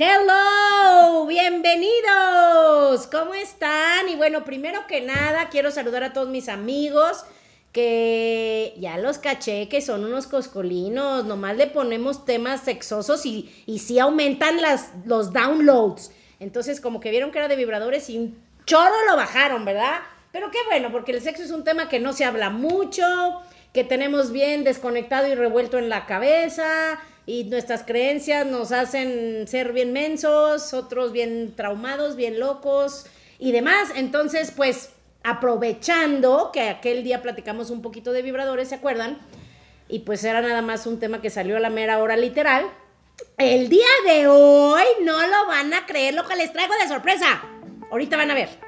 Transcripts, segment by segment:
Hello, bienvenidos. ¿Cómo están? Y bueno, primero que nada, quiero saludar a todos mis amigos que ya los caché que son unos coscolinos, nomás le ponemos temas sexosos y, y sí aumentan las, los downloads. Entonces, como que vieron que era de vibradores y un choro lo bajaron, ¿verdad? Pero qué bueno, porque el sexo es un tema que no se habla mucho, que tenemos bien desconectado y revuelto en la cabeza, y nuestras creencias nos hacen ser bien mensos, otros bien traumados, bien locos y demás. Entonces, pues aprovechando que aquel día platicamos un poquito de vibradores, ¿se acuerdan? Y pues era nada más un tema que salió a la mera hora literal. El día de hoy no lo van a creer lo que les traigo de sorpresa. Ahorita van a ver.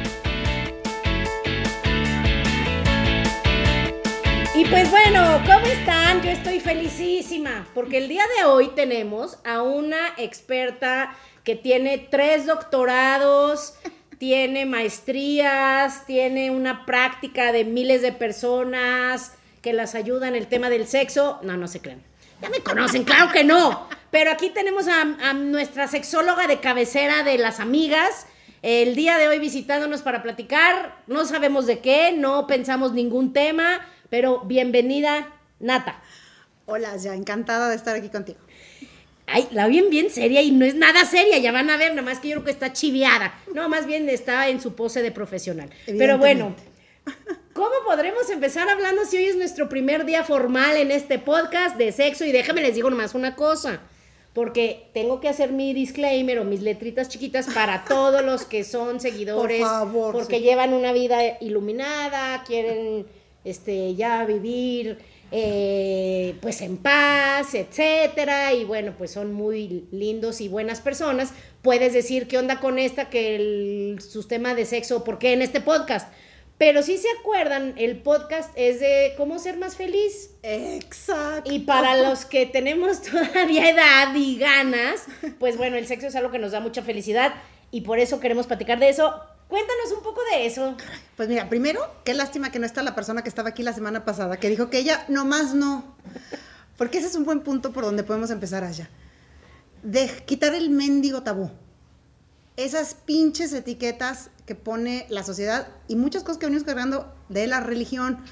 Y pues bueno, ¿cómo están? Yo estoy felicísima porque el día de hoy tenemos a una experta que tiene tres doctorados, tiene maestrías, tiene una práctica de miles de personas que las ayuda en el tema del sexo. No, no se crean. Ya me conocen, claro que no. Pero aquí tenemos a, a nuestra sexóloga de cabecera de las amigas. El día de hoy visitándonos para platicar. No sabemos de qué, no pensamos ningún tema pero bienvenida, Nata. Hola, ya encantada de estar aquí contigo. Ay, la bien bien seria y no es nada seria, ya van a ver, nada más que yo creo que está chiviada. No, más bien está en su pose de profesional. Pero bueno, ¿cómo podremos empezar hablando si hoy es nuestro primer día formal en este podcast de sexo? Y déjame les digo nomás una cosa, porque tengo que hacer mi disclaimer o mis letritas chiquitas para todos los que son seguidores, Por favor, porque llevan una vida iluminada, quieren este, ya vivir eh, pues en paz, etcétera, y bueno, pues son muy lindos y buenas personas. Puedes decir qué onda con esta, que el sistema de sexo, ¿por qué en este podcast? Pero si se acuerdan, el podcast es de cómo ser más feliz. Exacto. Y para los que tenemos todavía edad y ganas, pues bueno, el sexo es algo que nos da mucha felicidad y por eso queremos platicar de eso. Cuéntanos un poco de eso. Pues mira, primero, qué lástima que no está la persona que estaba aquí la semana pasada, que dijo que ella nomás no. Porque ese es un buen punto por donde podemos empezar allá. De quitar el mendigo tabú. Esas pinches etiquetas que pone la sociedad y muchas cosas que venimos cargando de la religión.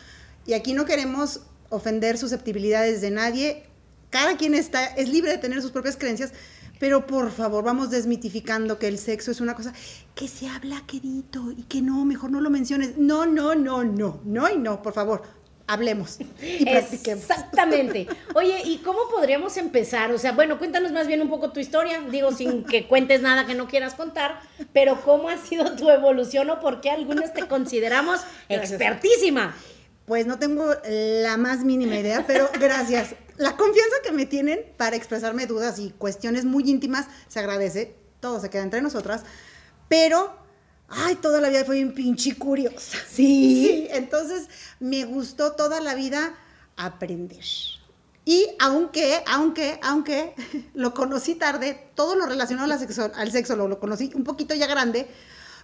Y aquí no queremos ofender susceptibilidades de nadie. Cada quien está, es libre de tener sus propias creencias, pero por favor, vamos desmitificando que el sexo es una cosa que se habla querido y que no, mejor no lo menciones. No, no, no, no, no y no, por favor, hablemos y practiquemos. Exactamente. Oye, ¿y cómo podríamos empezar? O sea, bueno, cuéntanos más bien un poco tu historia, digo, sin que cuentes nada que no quieras contar, pero ¿cómo ha sido tu evolución o por qué algunos te consideramos expertísima? Pues no tengo la más mínima idea, pero gracias. La confianza que me tienen para expresarme dudas y cuestiones muy íntimas se agradece. Todo se queda entre nosotras. Pero, ay, toda la vida fui un pinche curiosa. Sí. Sí, entonces me gustó toda la vida aprender. Y aunque, aunque, aunque lo conocí tarde, todo lo relacionado al sexo, al sexo lo, lo conocí un poquito ya grande,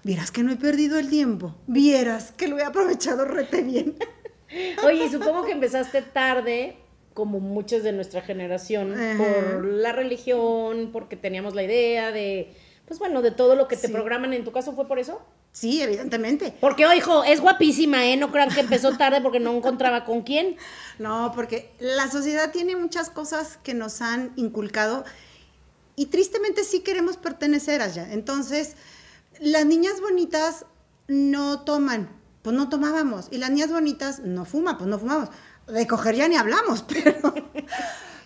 vieras que no he perdido el tiempo, vieras que lo he aprovechado rete bien. Oye, supongo que empezaste tarde, como muchos de nuestra generación, por la religión, porque teníamos la idea de, pues bueno, de todo lo que te programan. ¿En tu caso fue por eso? Sí, evidentemente. Porque, hijo, es guapísima, ¿eh? No crean que empezó tarde porque no encontraba con quién. No, porque la sociedad tiene muchas cosas que nos han inculcado y tristemente sí queremos pertenecer allá. Entonces, las niñas bonitas no toman, pues no tomábamos. Y las niñas bonitas no fuman, pues no fumamos. De coger ya ni hablamos, pero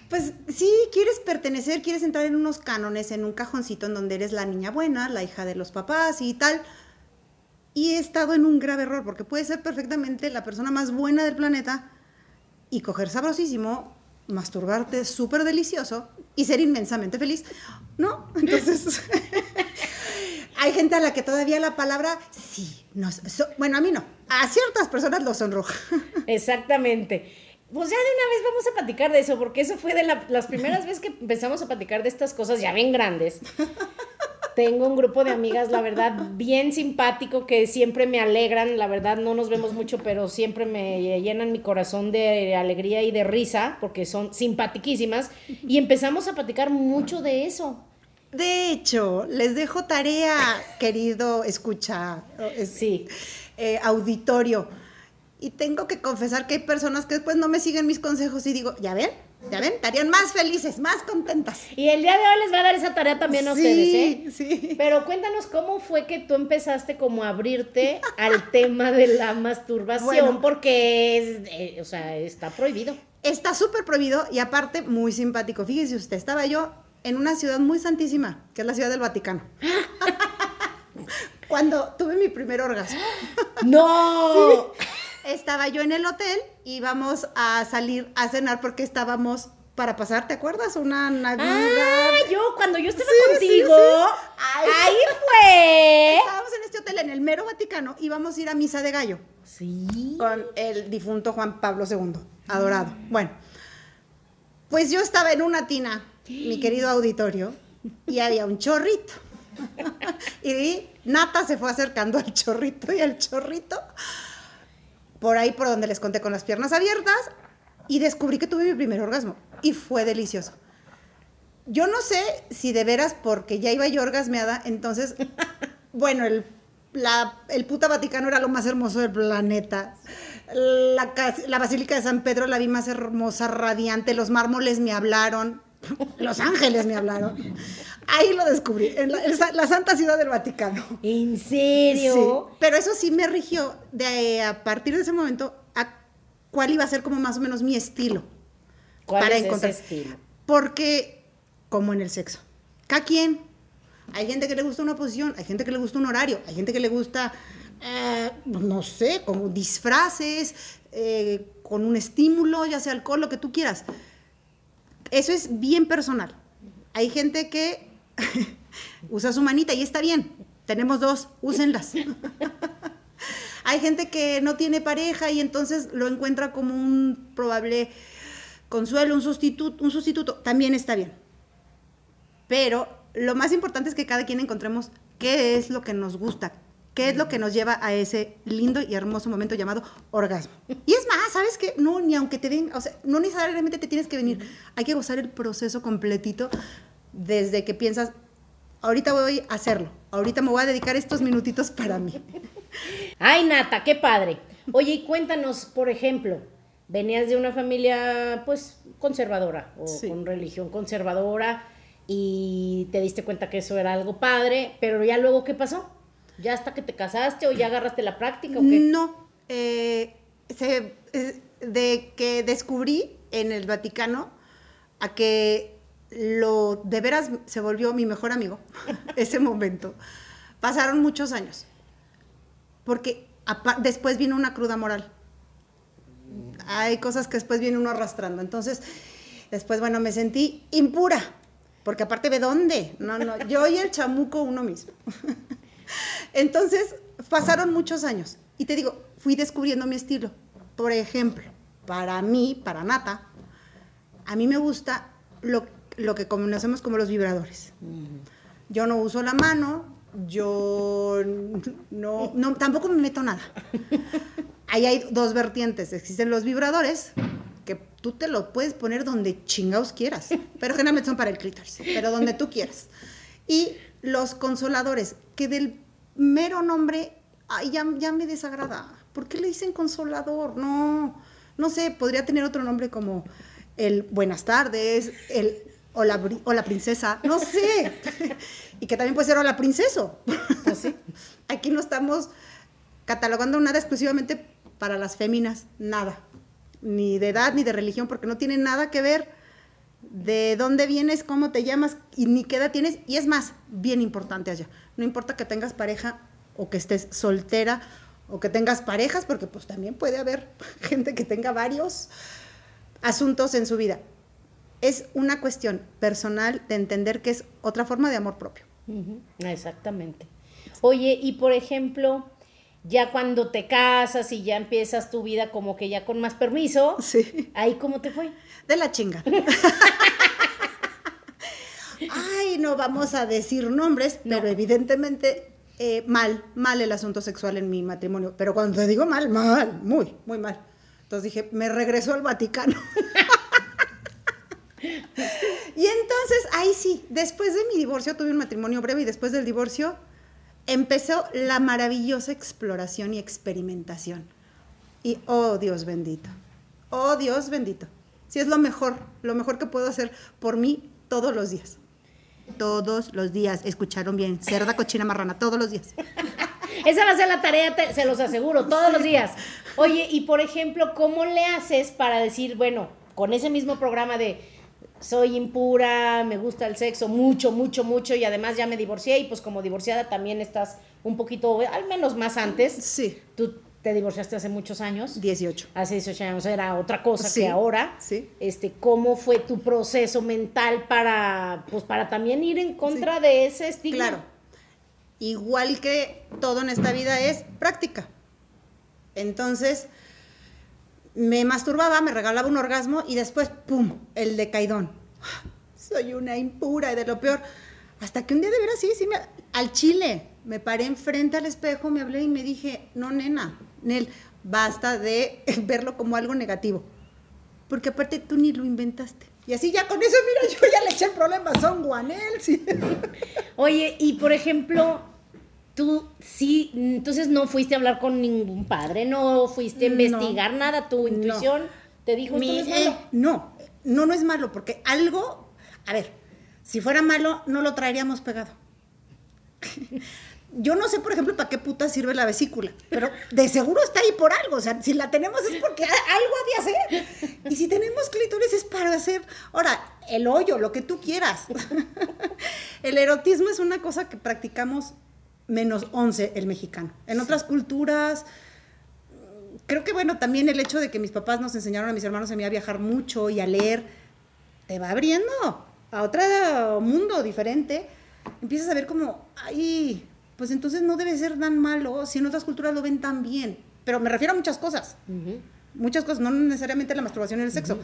pues sí, quieres pertenecer, quieres entrar en unos cánones, en un cajoncito en donde eres la niña buena, la hija de los papás y tal. Y he estado en un grave error, porque puedes ser perfectamente la persona más buena del planeta y coger sabrosísimo, masturbarte súper delicioso y ser inmensamente feliz. ¿No? Entonces, Hay gente a la que todavía la palabra sí, no, so- bueno, a mí no, a ciertas personas lo sonroja. Exactamente. Pues ya de una vez vamos a platicar de eso, porque eso fue de la- las primeras veces que empezamos a platicar de estas cosas ya bien grandes. Tengo un grupo de amigas, la verdad, bien simpático, que siempre me alegran, la verdad no nos vemos mucho, pero siempre me llenan mi corazón de alegría y de risa, porque son simpatiquísimas, y empezamos a platicar mucho de eso. De hecho, les dejo tarea, querido escucha, es- Sí. Eh, auditorio. Y tengo que confesar que hay personas que después no me siguen mis consejos y digo, ¿ya ven? ¿Ya ven? Estarían más felices, más contentas. Y el día de hoy les va a dar esa tarea también a ustedes, ¿eh? Sí. Pero cuéntanos cómo fue que tú empezaste como a abrirte al tema de la masturbación, Bueno. porque es, eh, o sea, está prohibido. Está súper prohibido y aparte muy simpático. Fíjese usted, estaba yo en una ciudad muy santísima, que es la ciudad del Vaticano. Cuando tuve mi primer orgasmo. ¡No! Estaba yo en el hotel y íbamos a salir a cenar porque estábamos para pasar, ¿te acuerdas? Una Navidad. Ah, yo, cuando yo estaba Sí, contigo, sí, sí. Ay. ahí fue. Estábamos en este hotel en el mero Vaticano, íbamos a ir a misa de gallo Sí. con el difunto Juan Pablo II, adorado. Bueno, pues yo estaba en una tina, mi querido auditorio, y había un chorrito. y Nata se fue acercando al chorrito y al chorrito, por ahí por donde les conté con las piernas abiertas, y descubrí que tuve mi primer orgasmo. Y fue delicioso. Yo no sé si de veras porque ya iba yo orgasmeada, entonces, bueno, el, la- el puta Vaticano era lo más hermoso del planeta. La, la Basílica de San Pedro la vi más hermosa, radiante, los mármoles me hablaron, los ángeles me hablaron. Ahí lo descubrí, en la, en sa- la Santa Ciudad del Vaticano. ¿En serio? Sí, pero eso sí me rigió de a partir de ese momento a cuál iba a ser como más o menos mi estilo. ¿Cuál para es encontrar- ese estilo? Porque, como en el sexo, cada quien. Hay gente que le gusta una posición, hay gente que le gusta un horario, hay gente que le gusta, eh, no sé, con disfraces, eh, con un estímulo, ya sea alcohol, lo que tú quieras. Eso es bien personal. Hay gente que usa su manita y está bien. Tenemos dos, úsenlas. Hay gente que no tiene pareja y entonces lo encuentra como un probable consuelo, un sustituto, un sustituto. También está bien. Pero lo más importante es que cada quien encontremos qué es lo que nos gusta, qué es lo que nos lleva a ese lindo y hermoso momento llamado orgasmo. Y es más, ¿sabes qué? No, ni aunque te venga, o sea, no necesariamente te tienes que venir. Hay que gozar el proceso completito desde que piensas, ahorita voy a hacerlo, ahorita me voy a dedicar estos minutitos para mí. Ay, Nata, qué padre. Oye, y cuéntanos, por ejemplo, venías de una familia, pues, conservadora o Sí. con religión conservadora y te diste cuenta que eso era algo padre, pero ya luego, ¿qué pasó? ¿Ya hasta que te casaste o ya agarraste la práctica o qué? No, eh, eh, de que descubrí en el Vaticano a que lo de veras se volvió mi mejor amigo, ese momento. Pasaron muchos años, porque después vino una cruda moral. Hay cosas que después viene uno arrastrando. Entonces, después, bueno, me sentí impura, porque aparte de dónde, no, no, yo y el chamuco uno mismo. Entonces, pasaron muchos años. Y te digo, fui descubriendo mi estilo. Por ejemplo, para mí, para Nata, a mí me gusta lo, lo que conocemos como los vibradores. Yo no uso la mano, yo no, no tampoco me meto nada. Ahí hay dos vertientes. Existen los vibradores, que tú te lo puedes poner donde chingados quieras, pero generalmente son para el clítoris, pero donde tú quieras. Y los consoladores, que del mero nombre, ay, ya, ya me desagrada. ¿Por qué le dicen consolador? No, no sé, podría tener otro nombre como el buenas tardes, el hola, hola princesa, no sé. y que también puede ser hola princeso. Aquí no estamos catalogando nada exclusivamente para las féminas, nada. Ni de edad ni de religión, porque no tiene nada que ver de dónde vienes, cómo te llamas y ni qué edad tienes. Y es más, bien importante allá. No importa que tengas pareja o que estés soltera o que tengas parejas, porque pues también puede haber gente que tenga varios asuntos en su vida. Es una cuestión personal de entender que es otra forma de amor propio. Exactamente. Oye, y por ejemplo, ya cuando te casas y ya empiezas tu vida como que ya con más permiso, Sí. ahí cómo te fue. De la chinga. Ay, no vamos a decir nombres, No. pero evidentemente eh, mal, mal el asunto sexual en mi matrimonio. Pero cuando te digo mal, mal, muy, muy mal. Entonces dije, me regresó al Vaticano. y entonces, ahí sí, después de mi divorcio, tuve un matrimonio breve y después del divorcio empezó la maravillosa exploración y experimentación. Y, oh Dios bendito, oh Dios bendito. Sí, es lo mejor, lo mejor que puedo hacer por mí todos los días. Todos los días, escucharon bien, cerda, cochina, marrana, todos los días. Esa va a ser la tarea, te- se los aseguro, todos los días. Oye, y por ejemplo, ¿cómo le haces para decir, bueno, con ese mismo programa de soy impura, me gusta el sexo mucho, mucho, mucho y además ya me divorcié y pues como divorciada también estás un poquito, al menos más antes. Sí, Tú te divorciaste hace muchos años. 18. Hace 18 años era otra cosa Sí, que ahora. sí. Este, ¿cómo fue tu proceso mental para, pues, para también ir en contra de ese estigma? Claro. Igual que todo en esta vida es práctica. Entonces, me masturbaba, me regalaba un orgasmo y después, ¡pum!, el decaidón. Soy una impura y de lo peor. Hasta que un día de veras, sí, sí, me, al chile, me paré enfrente al espejo, me hablé y me dije, no, nena, Nel, basta de verlo como algo negativo. Porque aparte tú ni lo inventaste. Y así ya con eso, mira, yo ya le eché el problema Son Guanel, sí. Oye, y por ejemplo, tú sí, entonces no fuiste a hablar con ningún padre, no fuiste a No. investigar nada, tu No. intuición te dijo, esto Mi- no es malo. eh, no, no, no es malo, porque algo, a ver, si fuera malo, no lo traeríamos pegado. Yo no sé, por ejemplo, para qué puta sirve la vesícula, pero de seguro está ahí por algo. O sea, si la tenemos es porque algo ha de hacer. Y si tenemos clítoris es para hacer, ahora, el hoyo, lo que tú quieras. El erotismo es una cosa que practicamos menos 11 el mexicano. En otras culturas, creo que bueno, también el hecho de que mis papás nos enseñaron a mis hermanos y a mí a viajar mucho y a leer, te va abriendo a otro mundo diferente. Empiezas a ver como, ay, pues entonces no debe ser tan malo si en otras culturas lo ven tan bien. Pero me refiero a muchas cosas, muchas cosas, no necesariamente la masturbación y el sexo.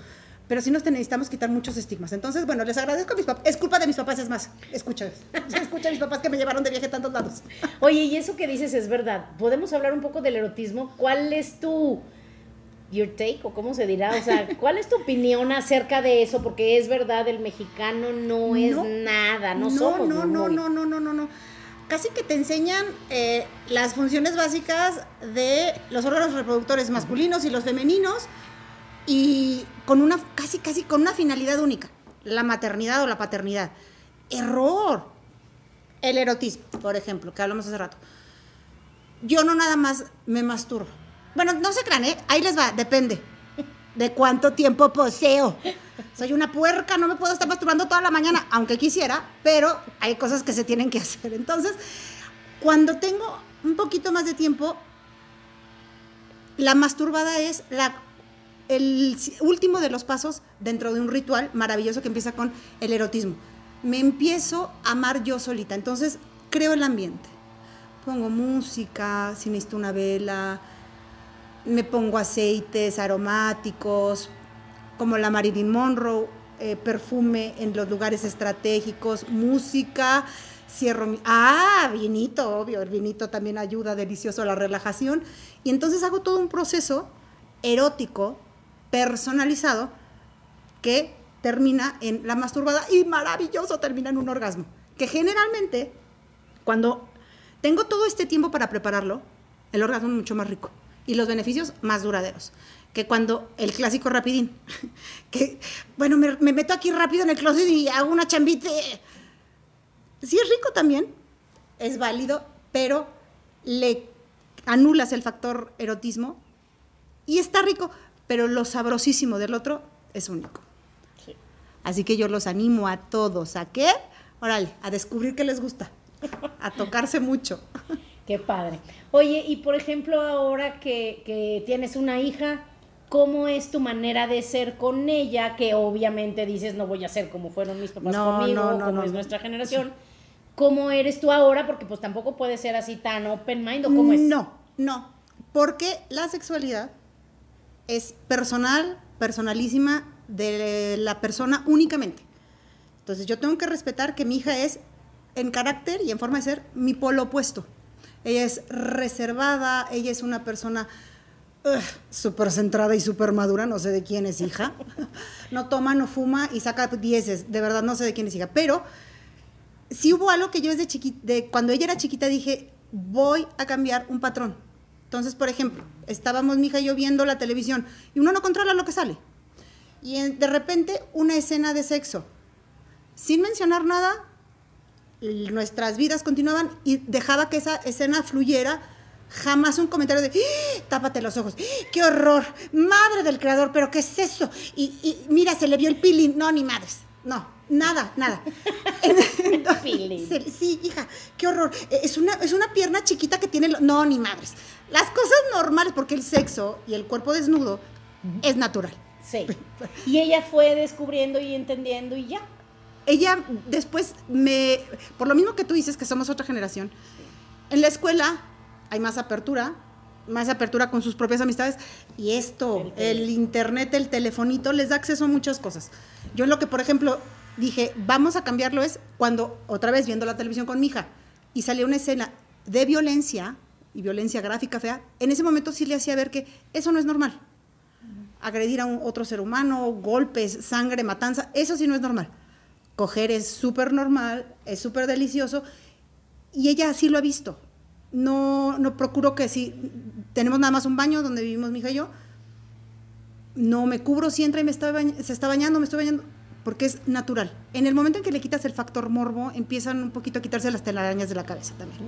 Pero sí nos necesitamos quitar muchos estigmas. Entonces, bueno, les agradezco a mis papás. Es culpa de mis papás, es más. Escucha, escucha a mis papás que me llevaron de viaje a tantos lados. Oye, y eso que dices es verdad. ¿Podemos hablar un poco del erotismo? ¿Cuál es tu your take o cómo se dirá? O sea, ¿cuál es tu opinión acerca de eso? Porque es verdad, el mexicano no, es No. nada, no, no, somos no, no, muy- no, no, no, no, no. Casi que te enseñan eh, las funciones básicas de los órganos reproductores masculinos y los femeninos y con una, casi, casi con una finalidad única, la maternidad o la paternidad. Error. El erotismo, por ejemplo, que hablamos hace rato. Yo no nada más me masturbo. Bueno, no se crean, ¿eh? Ahí les va, depende de cuánto tiempo poseo. Soy una puerca, no me puedo estar masturbando toda la mañana, aunque quisiera, pero hay cosas que se tienen que hacer. Entonces, cuando tengo un poquito más de tiempo, la masturbada es la, el último de los pasos dentro de un ritual maravilloso que empieza con el erotismo. Me empiezo a amar yo solita, entonces creo el ambiente. Pongo música, si necesito una vela, me pongo aceites aromáticos, como la Marilyn Monroe, eh, perfume en los lugares estratégicos, música, cierro mi... Ah, vinito, obvio, el vinito también ayuda delicioso a la relajación. Y entonces hago todo un proceso erótico, personalizado, que termina en la masturbada y maravilloso termina en un orgasmo. Que generalmente, cuando tengo todo este tiempo para prepararlo, el orgasmo es mucho más rico y los beneficios más duraderos que cuando el clásico rapidín, que bueno, me, me meto aquí rápido en el closet y hago una chambita. Sí es rico también, es válido, pero le anulas el factor erotismo y está rico, pero lo sabrosísimo del otro es único. Sí. Así que yo los animo a todos a qué? Órale, a descubrir qué les gusta, a tocarse mucho. Qué padre. Oye, y por ejemplo, ahora que, que tienes una hija, ¿cómo es tu manera de ser con ella? Que obviamente dices, no voy a ser como fueron mis papás No, conmigo, no, no, como es nuestra generación. cómo eres tú ahora, porque pues tampoco puede ser así tan open mind o cómo es. No, no, porque la sexualidad es personal, personalísima de la persona únicamente. Entonces yo tengo que respetar que mi hija es en carácter y en forma de ser mi polo opuesto. Ella es reservada, ella es una persona súper centrada y súper madura, no sé de quién es hija. No toma, no fuma y saca dieces, de verdad no sé de quién es hija. Pero sí hubo algo que yo desde chiquita, de cuando ella era chiquita dije, voy a cambiar un patrón. Entonces, por ejemplo, estábamos mi hija y yo viendo la televisión y uno no controla lo que sale. Y de repente una escena de sexo. Sin mencionar nada, nuestras vidas continuaban y dejaba que esa escena fluyera. Jamás un comentario de, ¡Ah! tápate los ojos, qué horror, madre del creador, pero qué es eso. Y, y mira, se le vio el peeling, no, ni madres, no, Nada, nada. sí, hija, qué horror. Eh, es una, es una pierna chiquita que tiene... No, ni madres. Las cosas normales, porque el sexo y el cuerpo desnudo es natural. Sí. Y ella fue descubriendo y entendiendo y ya. Ella después me... Por lo mismo que tú dices que somos otra generación, en la escuela hay más apertura, más apertura con sus propias amistades y esto, el, el internet, el telefonito les da acceso a muchas cosas. Yo en lo que, por ejemplo, dije, vamos a cambiarlo es cuando, otra vez viendo la televisión con mi hija, y salió una escena de violencia, y violencia gráfica fea, en ese momento sí le hacía ver que eso no es normal. Agredir a un otro ser humano, golpes, sangre, matanza, eso sí no es normal. Coger es súper normal, es súper delicioso, y ella así lo ha visto. No, no procuro que si tenemos nada más un baño donde vivimos mi hija y yo, no me cubro si entra y me está se está bañando, me estoy bañando, porque es natural. En el momento en que le quitas el factor morbo, empiezan un poquito a quitarse las telarañas de la cabeza también.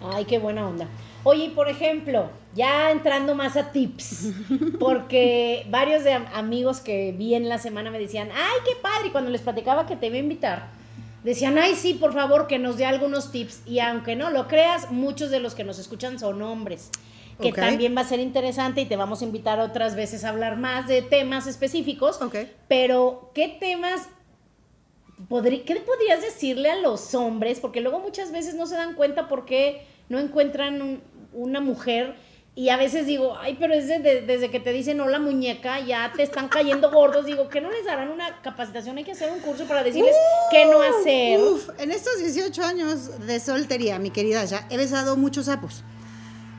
Ay, qué buena onda. Oye, por ejemplo, ya entrando más a tips, porque varios de amigos que vi en la semana me decían, ay, qué padre, y cuando les platicaba que te iba a invitar, decían, ay, sí, por favor, que nos dé algunos tips. Y aunque no lo creas, muchos de los que nos escuchan son hombres que también va a ser interesante y te vamos a invitar otras veces a hablar más de temas específicos. Pero, ¿qué temas ¿qué podrías decirle a los hombres? Porque luego muchas veces no se dan cuenta por qué no encuentran una mujer. Y a veces digo, ay, pero es desde, que te dicen hola muñeca, ya te están cayendo gordos. Digo, ¿qué no les darán una capacitación? Hay que hacer un curso para decirles qué no hacer. Uf, en estos 18 años de soltería, mi querida, ya he besado muchos sapos.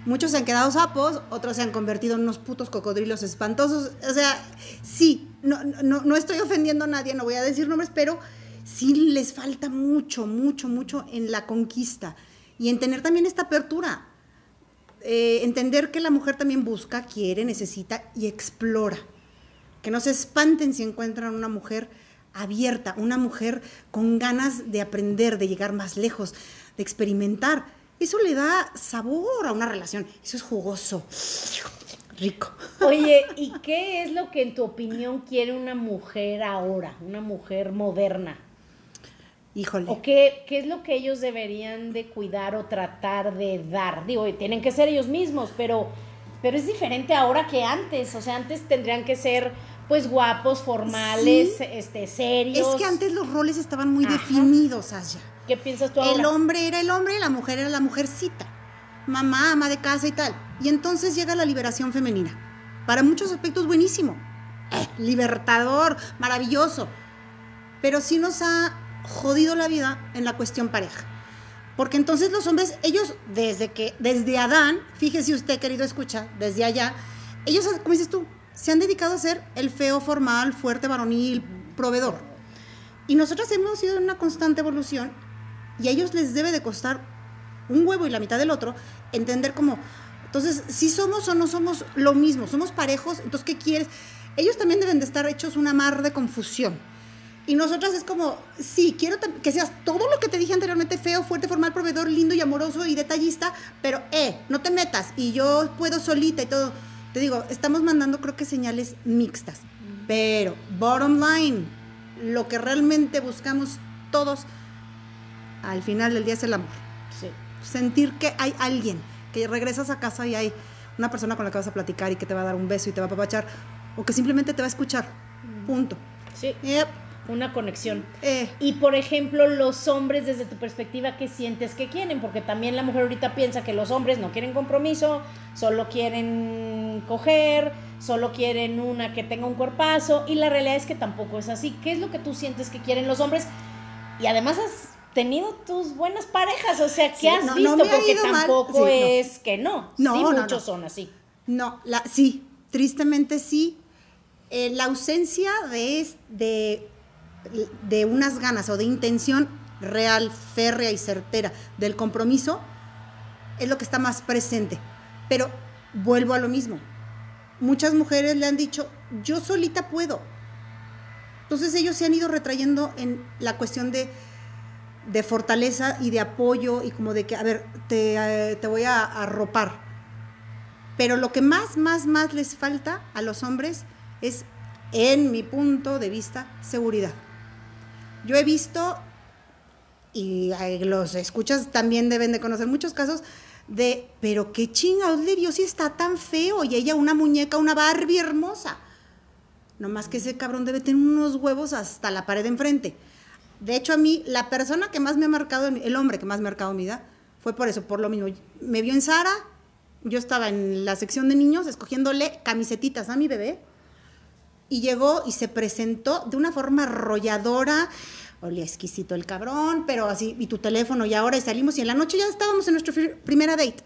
Muchos se han quedado sapos, otros se han convertido en unos putos cocodrilos espantosos. O sea, sí, no, no, no estoy ofendiendo a nadie, no voy a decir nombres, pero sí les falta mucho, mucho, mucho en la conquista y en tener también esta apertura. Eh, entender que la mujer también busca, quiere, necesita y explora. Que no se espanten si encuentran una mujer abierta, una mujer con ganas de aprender, de llegar más lejos, de experimentar eso le da sabor a una relación. Eso es jugoso, rico. Oye, ¿y qué es lo que en tu opinión quiere una mujer ahora, una mujer moderna? Híjole. ¿O qué, qué es lo que ellos deberían de cuidar o tratar de dar? Digo, tienen que ser ellos mismos, pero, pero es diferente ahora que antes. O sea, antes tendrían que ser pues guapos, formales, este, serios. Es que antes los roles estaban muy definidos, Asya. ¿Qué piensas tú ahora? El hombre era el hombre y la mujer era la mujercita. Mamá, ama de casa y tal. Y entonces llega la liberación femenina. Para muchos aspectos buenísimo. Eh, libertador, maravilloso. Pero sí nos ha jodido la vida en la cuestión pareja. Porque entonces los hombres, ellos desde que, desde Adán, fíjese usted, querido escucha, desde allá, ellos, como dices tú, se han dedicado a ser el feo, formal, fuerte, varonil, proveedor. Y nosotros hemos ido en una constante evolución y a ellos les debe de costar un huevo y la mitad del otro entender cómo, entonces, si somos o no somos lo mismo, somos parejos, entonces, ¿qué quieres? Ellos también deben de estar hechos una mar de confusión. Y nosotras es como, sí, quiero que seas todo lo que te dije anteriormente, feo, fuerte, formal, proveedor, lindo y amoroso y detallista, pero, eh, no te metas y yo puedo solita y todo. Te digo, estamos mandando creo que señales mixtas, pero bottom line, lo que realmente buscamos todos al final del día es el amor. Sentir que hay alguien, que regresas a casa y hay una persona con la que vas a platicar y que te va a dar un beso y te va a apapachar, o que simplemente te va a escuchar. Punto. Sí. Una conexión. Eh, Y por ejemplo, los hombres, desde tu perspectiva, ¿qué sientes que quieren? Porque también la mujer ahorita piensa que los hombres no quieren compromiso, solo quieren coger, solo quieren una que tenga un cuerpazo, y la realidad es que tampoco es así. ¿Qué es lo que tú sientes que quieren los hombres? Y además has tenido tus buenas parejas, o sea, ¿qué Sí, has no, no visto? ha Porque tampoco Sí, no. es que no. No, sí, no, muchos no. son así. No, la, sí, tristemente sí. Eh, la ausencia de, de, de unas ganas o de intención real, férrea y certera del compromiso es lo que está más presente. Pero vuelvo a lo mismo. Muchas mujeres le han dicho, yo solita puedo. Entonces ellos se han ido retrayendo en la cuestión de, de fortaleza y de apoyo y como de que, a ver, te, eh, te voy a arropar. Pero lo que más, más, más les falta a los hombres es, en mi punto de vista, seguridad. Yo he visto, y eh, los escuchas también deben de conocer muchos casos, de, pero qué chingados le dio si está tan feo y ella una muñeca, una Barbie hermosa. No más que ese cabrón debe tener unos huevos hasta la pared enfrente. De hecho, a mí, la persona que más me ha marcado, el hombre que más me ha marcado mi vida, fue por eso, por lo mismo. Me vio en Sara, yo estaba en la sección de niños escogiéndole camisetitas a mi bebé, y llegó y se presentó de una forma arrolladora. Olía exquisito el cabrón, pero así, y tu teléfono, y ahora salimos, y en la noche ya estábamos en nuestra primera date.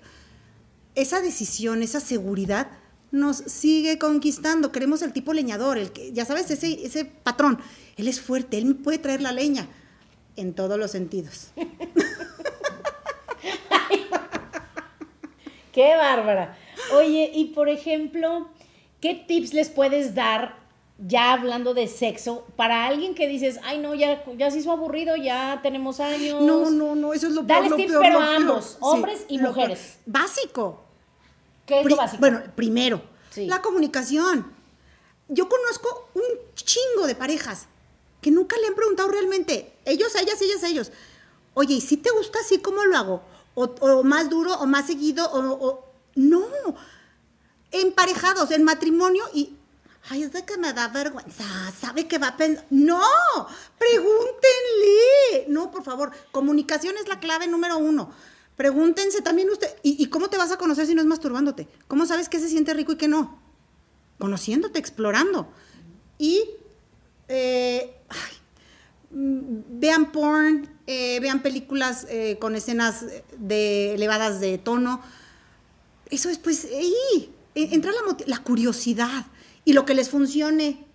Esa decisión, esa seguridad nos sigue conquistando. Queremos el tipo leñador, el que, ya sabes, ese, ese patrón. Él es fuerte, él puede traer la leña en todos los sentidos. Qué bárbara. Oye, y por ejemplo, ¿qué tips les puedes dar ya hablando de sexo para alguien que dices, ay no, ya, ya se hizo aburrido, ya tenemos años? No, no, no, eso es lo. Dales lo tips, peor, pero a ambos, hombres y peor. mujeres. Básico. ¿Qué es Pri- lo básico? Bueno, primero, Sí. la comunicación. Yo conozco un chingo de parejas que nunca le han preguntado realmente, ellos, ellas, ellas, ellos, oye, ¿y si te gusta así cómo lo hago? O, o más duro, o más seguido, o, o- no. Emparejados, en matrimonio y, ay, es de que me da vergüenza, sabe que va a pensar. No, pregúntenle. No, por favor, comunicación es la clave número uno. Pregúntense también usted, ¿y, cómo te vas a conocer si no es masturbándote? ¿Cómo sabes qué se siente rico y qué no? Conociéndote, explorando. Y eh, mm, vean porn, eh, vean películas eh, con escenas de elevadas de tono. Eso es pues ahí, eh, entra la, la curiosidad y lo que les funcione.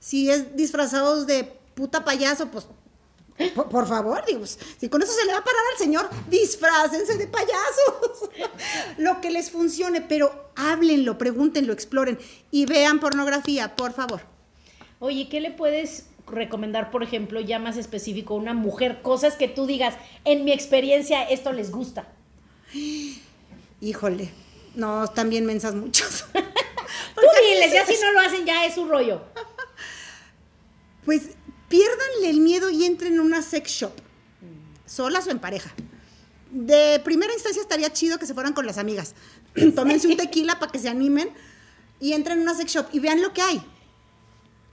Si es disfrazados de puta payaso, pues por, por favor, digo, si con eso se le va a parar al señor, disfrácense de payasos. lo que les funcione, pero háblenlo, pregúntenlo, exploren y vean pornografía, por favor. Oye, ¿qué le puedes recomendar, por ejemplo, ya más específico a una mujer? Cosas que tú digas, en mi experiencia esto les gusta. Híjole, no, también mensas muchos. Tú diles, ya si no lo hacen ya es su rollo. Pues piérdanle el miedo y entren en una sex shop, solas o en pareja. De primera instancia estaría chido que se fueran con las amigas. Tómense un tequila para que se animen y entren en una sex shop y vean lo que hay.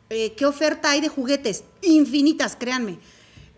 Eh, ¿Qué oferta hay de juguetes? Infinitas, créanme.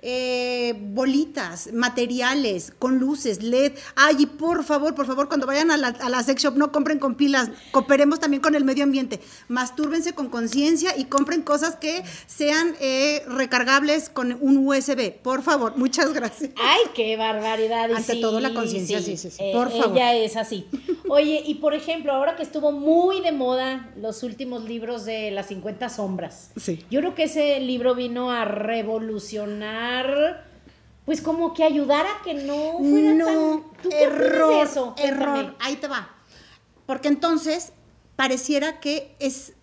Eh, bolitas, materiales, con luces, LED. Ay, y por favor, por favor, cuando vayan a la, a la sex shop, no compren con pilas. Cooperemos también con el medio ambiente. Mastúrbense con conciencia y compren cosas que sean eh, recargables con un USB. Por favor, muchas gracias. Ay, qué barbaridad. Ante sí, todo, la conciencia, sí, sí, sí, por favor. Ella es así. Oye, y por ejemplo, ahora que estuvo muy de moda los últimos libros de las 50 sombras. Sí. Yo creo que ese libro vino a revolucionar, pues como que ayudar a que no fuera No, tan... ¿Tú qué error, de eso? error. Cuéntame. Ahí te va. Porque entonces pareciera que es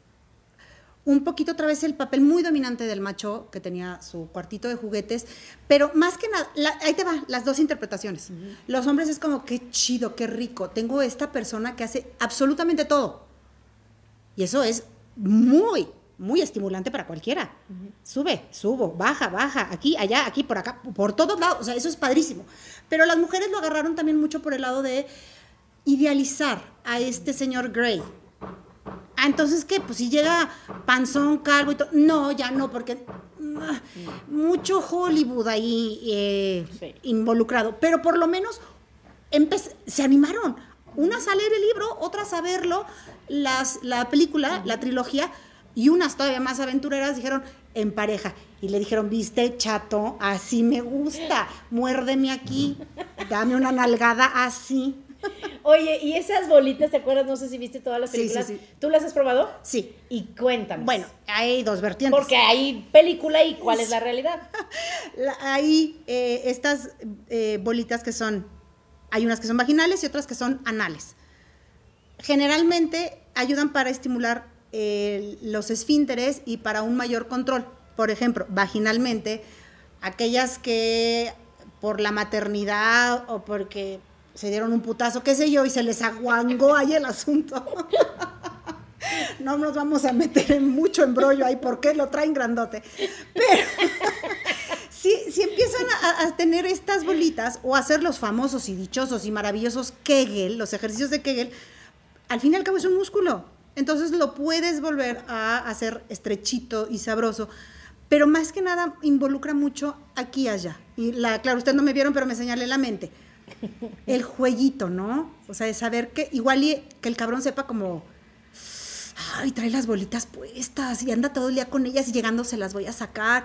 un poquito otra vez el papel muy dominante del macho que tenía su cuartito de juguetes, pero más que nada, la- ahí te va, las dos interpretaciones. Los hombres es como, qué chido, qué rico, tengo esta persona que hace absolutamente todo. Y eso es muy, muy estimulante para cualquiera. Sube, subo, baja, baja, aquí, allá, aquí, por acá, por todos lados. O sea, eso es padrísimo. Pero las mujeres lo agarraron también mucho por el lado de idealizar a este señor Grey. Ah, entonces, ¿qué? Pues si llega panzón, calvo y todo. No, ya no, porque mm, mucho Hollywood ahí eh, Sí. involucrado, pero por lo menos se animaron. Unas a leer el libro, otras a verlo, las, la película, la trilogía, y unas todavía más aventureras dijeron en pareja. Y le dijeron, viste, chato, así me gusta, muérdeme aquí, dame una nalgada así. Oye, y esas bolitas, ¿te acuerdas? No sé si viste todas las Sí, sí, películas. sí. ¿Tú las has probado? Sí. Y cuéntame. Bueno, hay dos vertientes. Porque hay película y cuál es la realidad. La- hay eh, estas eh, bolitas que son, hay unas que son vaginales y otras que son anales. Generalmente ayudan para estimular eh, los esfínteres y para un mayor control. Por ejemplo, vaginalmente, aquellas que por la maternidad o porque se dieron un putazo, qué sé yo, y se les aguangó ahí el asunto. No nos vamos a meter en mucho embrollo ahí porque lo traen grandote. Pero si, si empiezan a, tener estas bolitas o a hacer los famosos y dichosos y maravillosos Kegel, los ejercicios de Kegel, al fin y al cabo es un músculo. Entonces lo puedes volver a hacer estrechito y sabroso. Pero más que nada involucra mucho aquí y allá. Y la, claro, ustedes no me vieron, pero me señalé la mente. El jueguito, ¿no? O sea, de saber que igual y que el cabrón sepa como ay, trae las bolitas puestas y anda todo el día con ellas y llegando se las voy a sacar.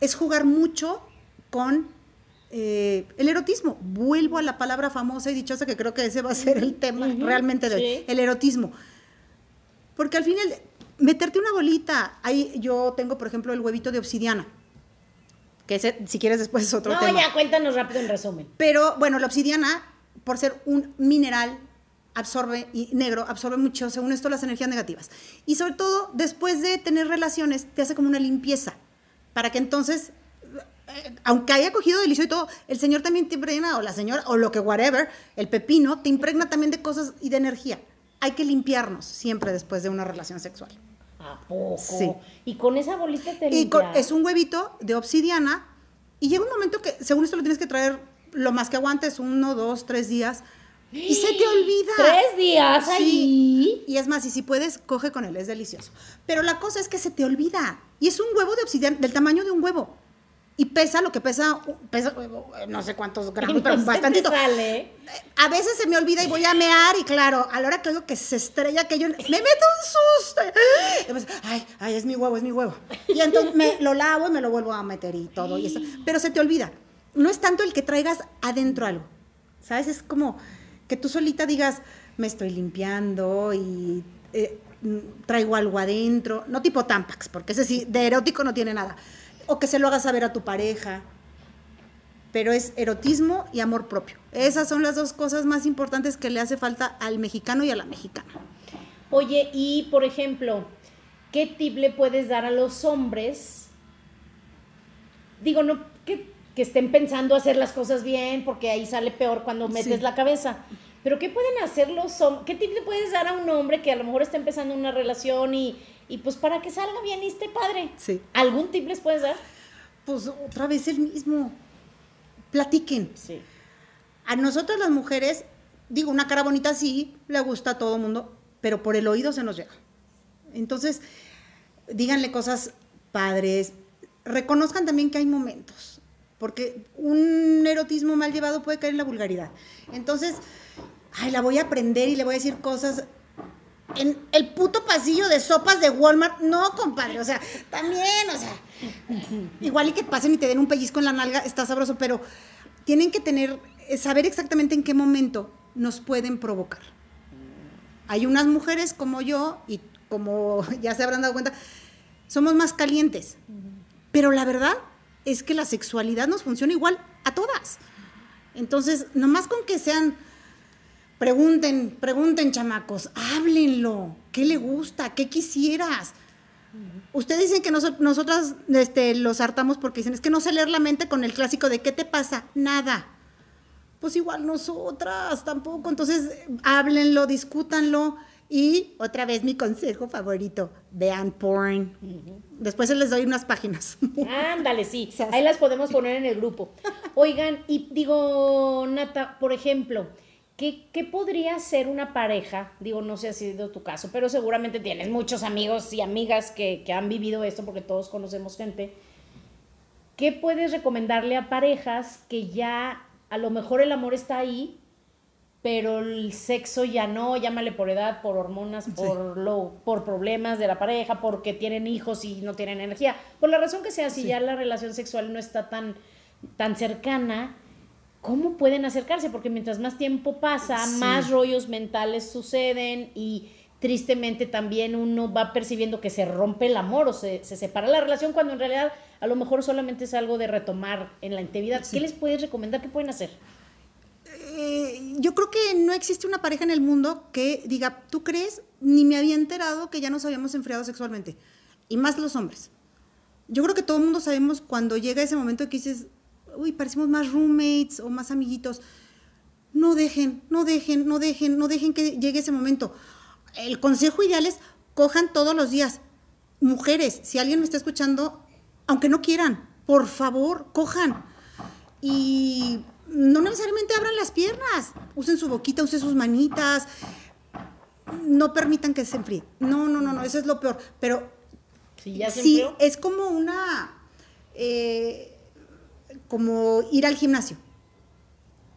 Es jugar mucho con eh, el erotismo. Vuelvo a la palabra famosa y dichosa que creo que ese va a ser el tema realmente de hoy, sí. el erotismo. Porque al final, meterte una bolita, ahí yo tengo, por ejemplo, el huevito de obsidiana, que ese, si quieres después es otro No, tema. ya cuéntanos rápido en resumen. Pero bueno, la obsidiana, por ser un mineral, absorbe, y negro, absorbe mucho, según esto, las energías negativas. Y sobre todo, después de tener relaciones, te hace como una limpieza, para que entonces, eh, aunque haya cogido delicioso y todo, el señor también te impregna, o la señora, o lo que whatever, el pepino, te impregna también de cosas y de energía. Hay que limpiarnos siempre después de una relación sexual. ¿A poco? Sí. Y con esa bolita te Y con- es un huevito de obsidiana y llega un momento que, según esto, lo tienes que traer lo más que aguantes, uno, dos, tres días. Y se te olvida. ¿Tres días Sí. ahí? Y es más, y si puedes, coge con él, es delicioso. Pero la cosa es que se te olvida. Y es un huevo de obsidiana, del tamaño de un huevo. Y pesa lo que pesa, pesa no sé cuántos gramos, no pero te bastantito. sale. A veces se me olvida y voy a mear y claro, a la hora que oigo que se estrella, que yo me meto un susto. Y pues, ay, ay, es mi huevo, es mi huevo. Y entonces me lo lavo y me lo vuelvo a meter y todo. Y eso. Pero se te olvida. No es tanto el que traigas adentro algo. ¿Sabes? Es como que tú solita digas, me estoy limpiando y eh, traigo algo adentro. No tipo Tampax, porque ese sí, de erótico no tiene nada. O que se lo hagas saber a tu pareja pero es erotismo y amor propio. Esas son las dos cosas más importantes que le hace falta al mexicano y a la mexicana. Oye, y por ejemplo, ¿qué tip le puedes dar a los hombres? Digo, no que, que estén pensando hacer las cosas bien, porque ahí sale peor cuando metes Sí. la cabeza. Pero ¿qué pueden hacer los hombres? ¿Qué tip le puedes dar a un hombre que a lo mejor está empezando una relación y, y pues para que salga bien y esté padre? Sí. ¿Algún tip les puedes dar? Pues otra vez el mismo. Platiquen. Sí. A nosotras las mujeres, digo, una cara bonita sí, le gusta a todo el mundo, pero por el oído se nos llega. Entonces, díganle cosas padres, reconozcan también que hay momentos, porque un erotismo mal llevado puede caer en la vulgaridad. Entonces, ay, la voy a aprender y le voy a decir cosas en el puto pasillo de sopas de Walmart. No, compadre, o sea, también, o sea, igual y que pasen y te den un pellizco en la nalga, está sabroso, pero tienen que tener, eh, saber exactamente en qué momento nos pueden provocar. Hay unas mujeres como yo, y como ya se habrán dado cuenta, somos más calientes. Pero la verdad es que la sexualidad nos funciona igual a todas. Entonces, nomás con que sean, pregunten, pregunten chamacos, háblenlo, ¿qué le gusta? ¿Qué quisieras? Ustedes dicen que noso- nosotras este, los hartamos porque dicen, es que no sé leer la mente con el clásico de ¿qué te pasa? Nada. Pues igual nosotras tampoco. Entonces, háblenlo, discútanlo. Y otra vez mi consejo favorito, vean porn. Después les doy unas páginas. Ándale, sí. Ahí las podemos poner en el grupo. Oigan, y digo, Nata, por ejemplo, ¿qué, ¿qué podría ser una pareja? Digo, no sé si ha sido tu caso, pero seguramente tienes muchos amigos y amigas que, que han vivido esto, porque todos conocemos gente. ¿Qué puedes recomendarle a parejas que ya a lo mejor el amor está ahí, pero el sexo ya no, llámale por edad, por hormonas, por, lo, por problemas de la pareja, porque tienen hijos y no tienen energía, por la razón que sea, si Sí. ya la relación sexual no está tan, tan cercana, ¿cómo pueden acercarse? Porque mientras más tiempo pasa, Sí. más rollos mentales suceden y tristemente también uno va percibiendo que se rompe el amor o se, se separa la relación cuando en realidad a lo mejor solamente es algo de retomar en la intimidad. ¿Qué les puedes recomendar? ¿Qué pueden hacer? Eh, yo creo que no existe una pareja en el mundo que diga, ¿tú crees? Ni me había enterado que ya nos habíamos enfriado sexualmente. Y más los hombres. Yo creo que todo el mundo sabemos cuando llega ese momento que dices, uy, parecemos más roommates o más amiguitos. No dejen, no dejen, no dejen, no dejen que llegue ese momento. El consejo ideal es cojan todos los días. Mujeres, si alguien me está escuchando, aunque no quieran, por favor, cojan. Y no necesariamente abran las piernas. Usen su boquita, usen sus manitas. No permitan que se enfríe. No, no, no, no, eso es lo peor. Pero Si ya se sí, enfrió. es como una. eh, como ir al gimnasio.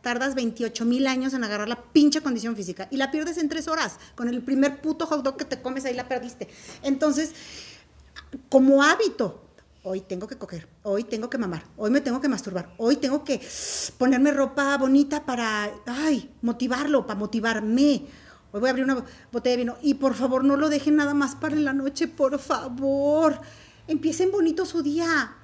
Tardas 28 mil años en agarrar la pinche condición física y la pierdes en tres horas. Con el primer puto hot dog que te comes ahí la perdiste. Entonces, como hábito, hoy tengo que coger, hoy tengo que mamar, hoy me tengo que masturbar, hoy tengo que ponerme ropa bonita para, ay, motivarlo, para motivarme. Hoy voy a abrir una botella de vino y por favor no lo dejen nada más para la noche, por favor. Empiecen bonito su día.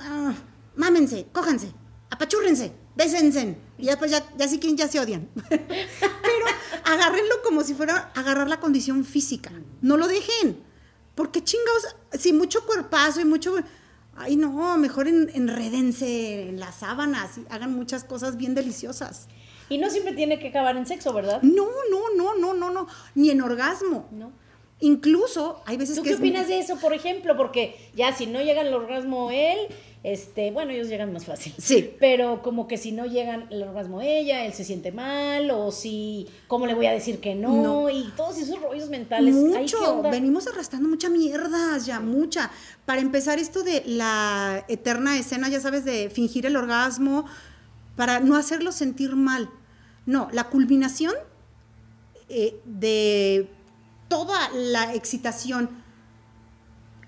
Ah, mámense, cójanse, apachúrrense, bésense. Y después ya, ya si quieren ya se odian. Pero agárrenlo como si fuera agarrar la condición física. No lo dejen. Porque chingados, si mucho cuerpazo y mucho... Ay, no, mejor en, enrédense en las sábanas y hagan muchas cosas bien deliciosas. Y no siempre tiene que acabar en sexo, ¿verdad? No, no, no, no, no, no. Ni en orgasmo. No. Incluso hay veces ¿Tú que qué es- opinas de eso, por ejemplo? Porque ya si no llega el orgasmo él, este, bueno, ellos llegan más fácil. Sí. Pero como que si no llegan el orgasmo ella, él se siente mal, o si, ¿cómo le voy a decir que no? No. Y todos esos rollos mentales. Ay, ¿qué Mucho, onda? venimos arrastrando mucha mierda, ya mucha. Para empezar esto de la eterna escena, ya sabes, de fingir el orgasmo, para no hacerlo sentir mal. No, la culminación eh, de toda la excitación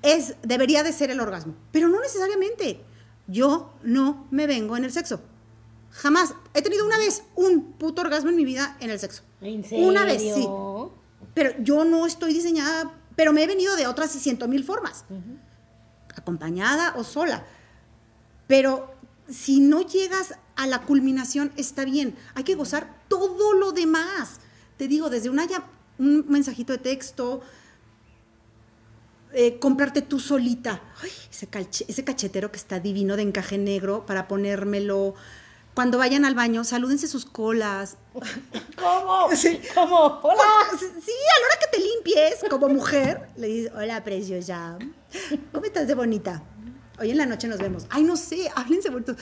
es, debería de ser el orgasmo, pero no necesariamente. Yo no me vengo en el sexo. Jamás. He tenido una vez un puto orgasmo en mi vida en el sexo. ¿En serio? Una vez, sí. Pero yo no estoy diseñada, pero me he venido de otras ciento mil formas, acompañada o sola. Pero si no llegas a la culminación, está bien. Hay que gozar todo lo demás. Te digo, desde una ya- un mensajito de texto, eh, comprarte tú solita. Ay, ese, calche- ese cachetero que está divino de encaje negro para ponérmelo. Cuando vayan al baño, salúdense sus colas. ¿Cómo? Sí. ¿Cómo? Hola. Sí, a la hora que te limpies como mujer, le dices, hola, preciosa. ¿Cómo estás de bonita? Hoy en la noche nos vemos. Ay, no sé, háblense bonito.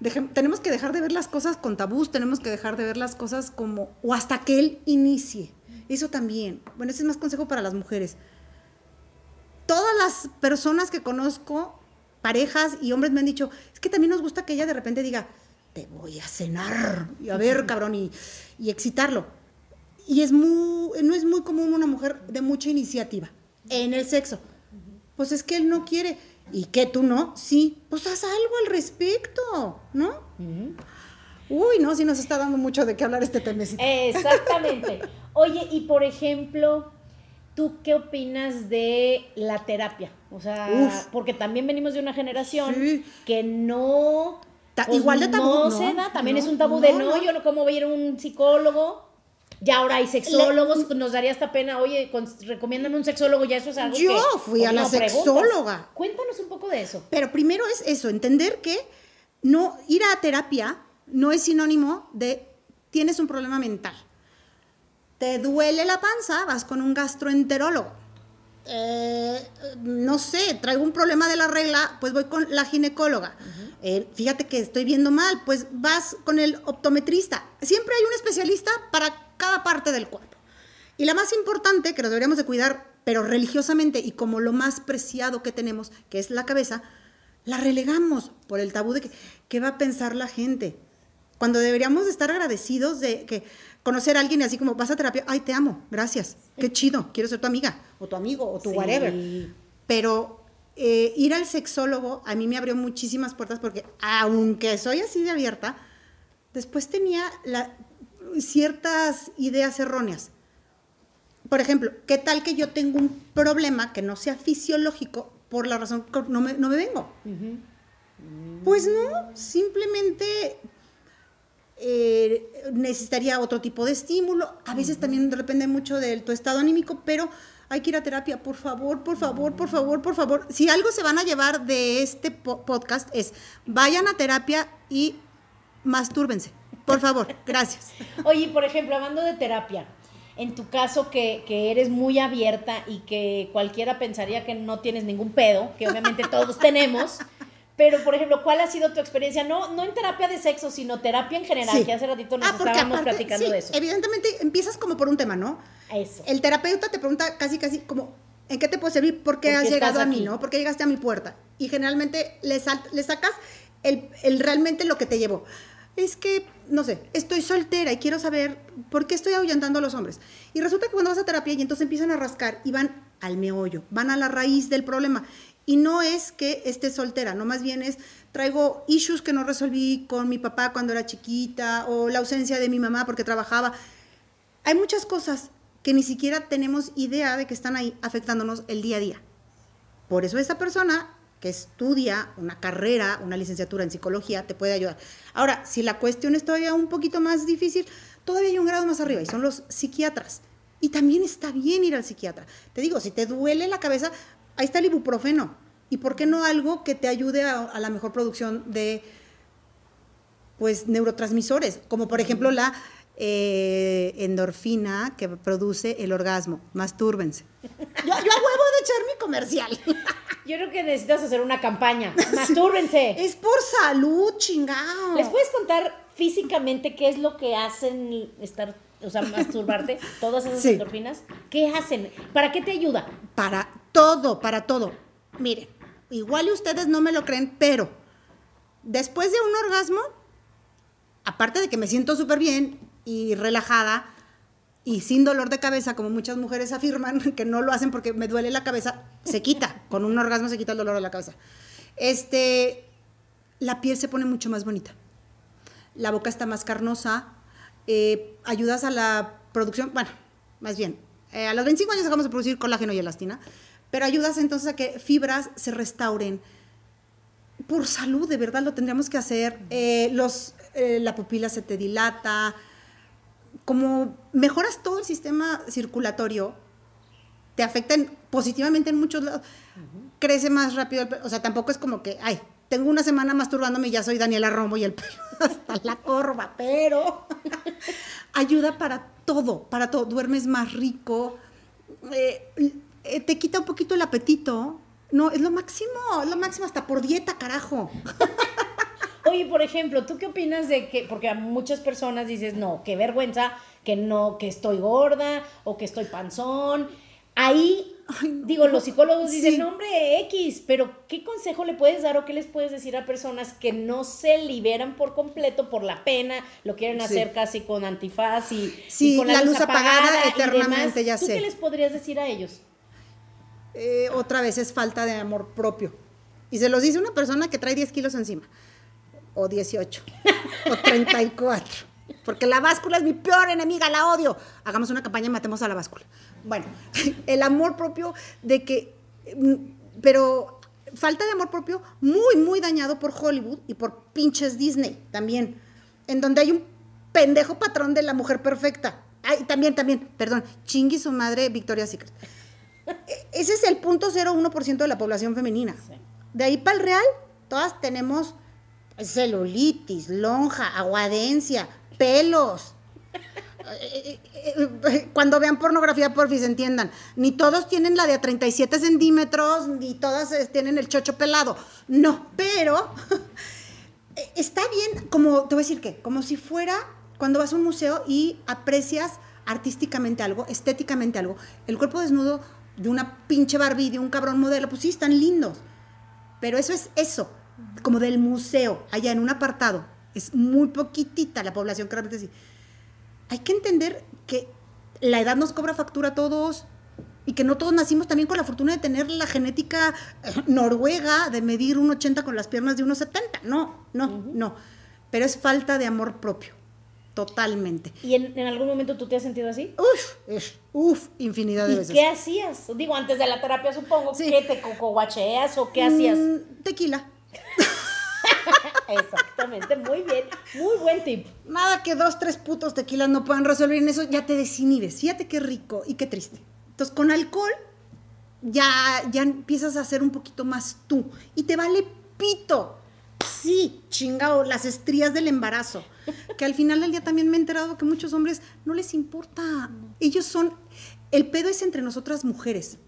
Dejem- tenemos que dejar de ver las cosas con tabús, tenemos que dejar de ver las cosas como, o hasta que él inicie. Eso también. Bueno, ese es más consejo para las mujeres. Todas las personas que conozco, parejas y hombres me han dicho, es que también nos gusta que ella de repente diga, te voy a cenar, y a ver, cabrón, y, y excitarlo. Y es muy, no es muy común una mujer de mucha iniciativa en el sexo. Pues es que él no quiere. ¿Y que tú no? Sí. Pues haz algo al respecto, ¿no? Uy, no, sí nos está dando mucho de qué hablar este temecito. Exactamente. Oye, y por ejemplo, ¿tú qué opinas de la terapia? O sea, Uf. porque también venimos de una generación Sí. que no... Ta- pues, igual de tabú, No, ¿no? se da, también No, es un tabú de no, yo no, ¿cómo voy a ir a un psicólogo? Ya ahora hay sexólogos, nos daría hasta pena, oye, con- recomiéndame un sexólogo, ya eso es algo Yo que- fui a la preguntas. sexóloga. Cuéntanos un poco de eso. Pero primero es eso, entender que no ir a terapia no es sinónimo de tienes un problema mental. Te duele la panza, vas con un gastroenterólogo. eh, no sé, traigo un problema de la regla, pues voy con la ginecóloga. Eh, fíjate que estoy viendo mal, pues vas con el optometrista. Siempre hay un especialista para cada parte del cuerpo. Y la más importante, que nos deberíamos de cuidar, pero religiosamente y como lo más preciado que tenemos, que es la cabeza, la relegamos por el tabú de que, qué va a pensar la gente. Cuando deberíamos estar agradecidos de que conocer a alguien así como vas a terapia, ay, te amo, gracias, qué chido, quiero ser tu amiga, o tu amigo, o tu Sí. whatever. Pero eh, ir al sexólogo a mí me abrió muchísimas puertas porque aunque soy así de abierta, después tenía la- ciertas ideas erróneas. Por ejemplo, ¿qué tal que yo tengo un problema que no sea fisiológico por la razón que no me, no me vengo? Pues no, simplemente eh, necesitaría otro tipo de estímulo. A veces también depende mucho de tu estado anímico, pero hay que ir a terapia. Por favor, por favor, por favor, por favor. Si algo se van a llevar de este po- podcast es vayan a terapia y mastúrbense. Por favor, gracias. Oye, por ejemplo, hablando de terapia, en tu caso que, que eres muy abierta y que cualquiera pensaría que no tienes ningún pedo, que obviamente todos tenemos, pero por ejemplo, ¿cuál ha sido tu experiencia? No, no en terapia de sexo, sino terapia en general, Sí. que hace ratito nos Ah, estábamos aparte, platicando sí, de eso. Evidentemente empiezas como por un tema, ¿no? Eso. El terapeuta te pregunta casi, casi como, ¿en qué te puedo servir? ¿Por qué ¿Por has qué llegado a mí, aquí? no? ¿Por qué llegaste a mi puerta? Y generalmente le, sal- le sacas el, el realmente lo que te llevó. Es que, no sé, estoy soltera y quiero saber por qué estoy ahuyentando a los hombres. Y resulta que cuando vas a terapia y entonces empiezan a rascar y van al meollo, van a la raíz del problema. Y no es que esté soltera, no más bien es, traigo issues que no resolví con mi papá cuando era chiquita o la ausencia de mi mamá porque trabajaba. Hay muchas cosas que ni siquiera tenemos idea de que están ahí afectándonos el día a día. Por eso esa persona que estudia una carrera, una licenciatura en psicología, te puede ayudar. Ahora, si la cuestión es todavía un poquito más difícil, todavía hay un grado más arriba y son los psiquiatras. Y también está bien ir al psiquiatra. Te digo, si te duele la cabeza, ahí está el ibuprofeno. ¿Y por qué no algo que te ayude a, a la mejor producción de pues neurotransmisores, como por ejemplo la eh, endorfina que produce el orgasmo. Mastúrbense. Yo, yo a huevo de echar mi comercial. Yo creo que necesitas hacer una campaña. Mastúrbense. Es por salud, chingado. ¿Les puedes contar físicamente qué es lo que hacen estar, o sea, masturbarte? Todas esas Sí. endorfinas. ¿Qué hacen? ¿Para qué te ayuda? Para todo, para todo. Miren, igual y ustedes no me lo creen, pero después de un orgasmo, aparte de que me siento súper bien y relajada y sin dolor de cabeza, como muchas mujeres afirman, que no lo hacen porque me duele la cabeza, se quita. Con un orgasmo se quita el dolor de la cabeza. Este, la piel se pone mucho más bonita. La boca está más carnosa. eh, ayudas a la producción, bueno, más bien, eh, a los 25 años dejamos de producir colágeno y elastina, pero ayudas entonces a que fibras se restauren. Por salud, de verdad lo tendríamos que hacer. Eh, los, eh, la pupila se te dilata. Como mejoras todo el sistema circulatorio, te afectan positivamente en muchos lados. Crece más rápido el pelo. O sea, tampoco es como que, ay, tengo una semana masturbándome y ya soy Daniela Romo y el pelo hasta la corva, pero ayuda para todo, para todo. Duermes más rico, eh, eh, te quita un poquito el apetito. No, es lo máximo, es lo máximo hasta por dieta, carajo. Oye, por ejemplo, ¿tú qué opinas de que, porque a muchas personas dices, no, qué vergüenza, que no, que estoy gorda o que estoy panzón? Ahí, Ay, no. digo, los psicólogos Sí. dicen, hombre, X, pero ¿qué consejo le puedes dar o qué les puedes decir a personas que no se liberan por completo por la pena, lo quieren Sí. hacer casi con antifaz y, Sí, y con la luz apagada y eternamente, demás? ya ¿Tú sé. qué les podrías decir a ellos? Eh, otra vez es falta de amor propio. Y se los dice una persona que trae 10 kilos encima, o 18, o 34. Porque la báscula es mi peor enemiga, la odio. Hagamos una campaña y matemos a la báscula. Bueno, el amor propio de que, mm, pero falta de amor propio muy, muy dañado por Hollywood y por pinches Disney también, en donde hay un pendejo patrón de la mujer perfecta. Ay, también, también, perdón, chingui su madre Victoria's Secret. Ese es el punto 0,1% de la población femenina. Sí. De ahí para el real, todas tenemos celulitis, lonja, aguadencia, pelos. eh, eh, eh, cuando vean pornografía, porfis, entiendan. Ni todos tienen la de a 37 centímetros, ni todas tienen el chocho pelado. No, pero está bien, como, te voy a decir que, como si fuera cuando vas a un museo y aprecias artísticamente algo, estéticamente algo. El cuerpo desnudo de una pinche Barbie, de un cabrón modelo, pues sí, están lindos. Pero eso es eso, como del museo, allá en un apartado. Es muy poquitita la población que realmente sí. Hay que entender que la edad nos cobra factura a todos y que no todos nacimos también con la fortuna de tener la genética eh, noruega de medir un 80 con las piernas de unos 70. No, no, no. Pero es falta de amor propio, totalmente. ¿Y en, en algún momento tú te has sentido así? Uf, es- uf, infinidad de ¿Y veces. qué hacías? Digo, antes de la terapia supongo Sí. que te cocoguacheas o qué hacías. Mm, tequila. Exactamente, muy bien. Muy buen tip. Nada que dos, tres putos tequilas no puedan resolver en eso, ya te desinhibes. Fíjate qué rico y qué triste. Entonces, con alcohol ya, ya empiezas a ser un poquito más tú. Y te vale pito. Sí, chingao, las estrías del embarazo. Que al final del día también me he enterado que muchos hombres no les importa. Ellos son. El pedo es entre nosotras mujeres.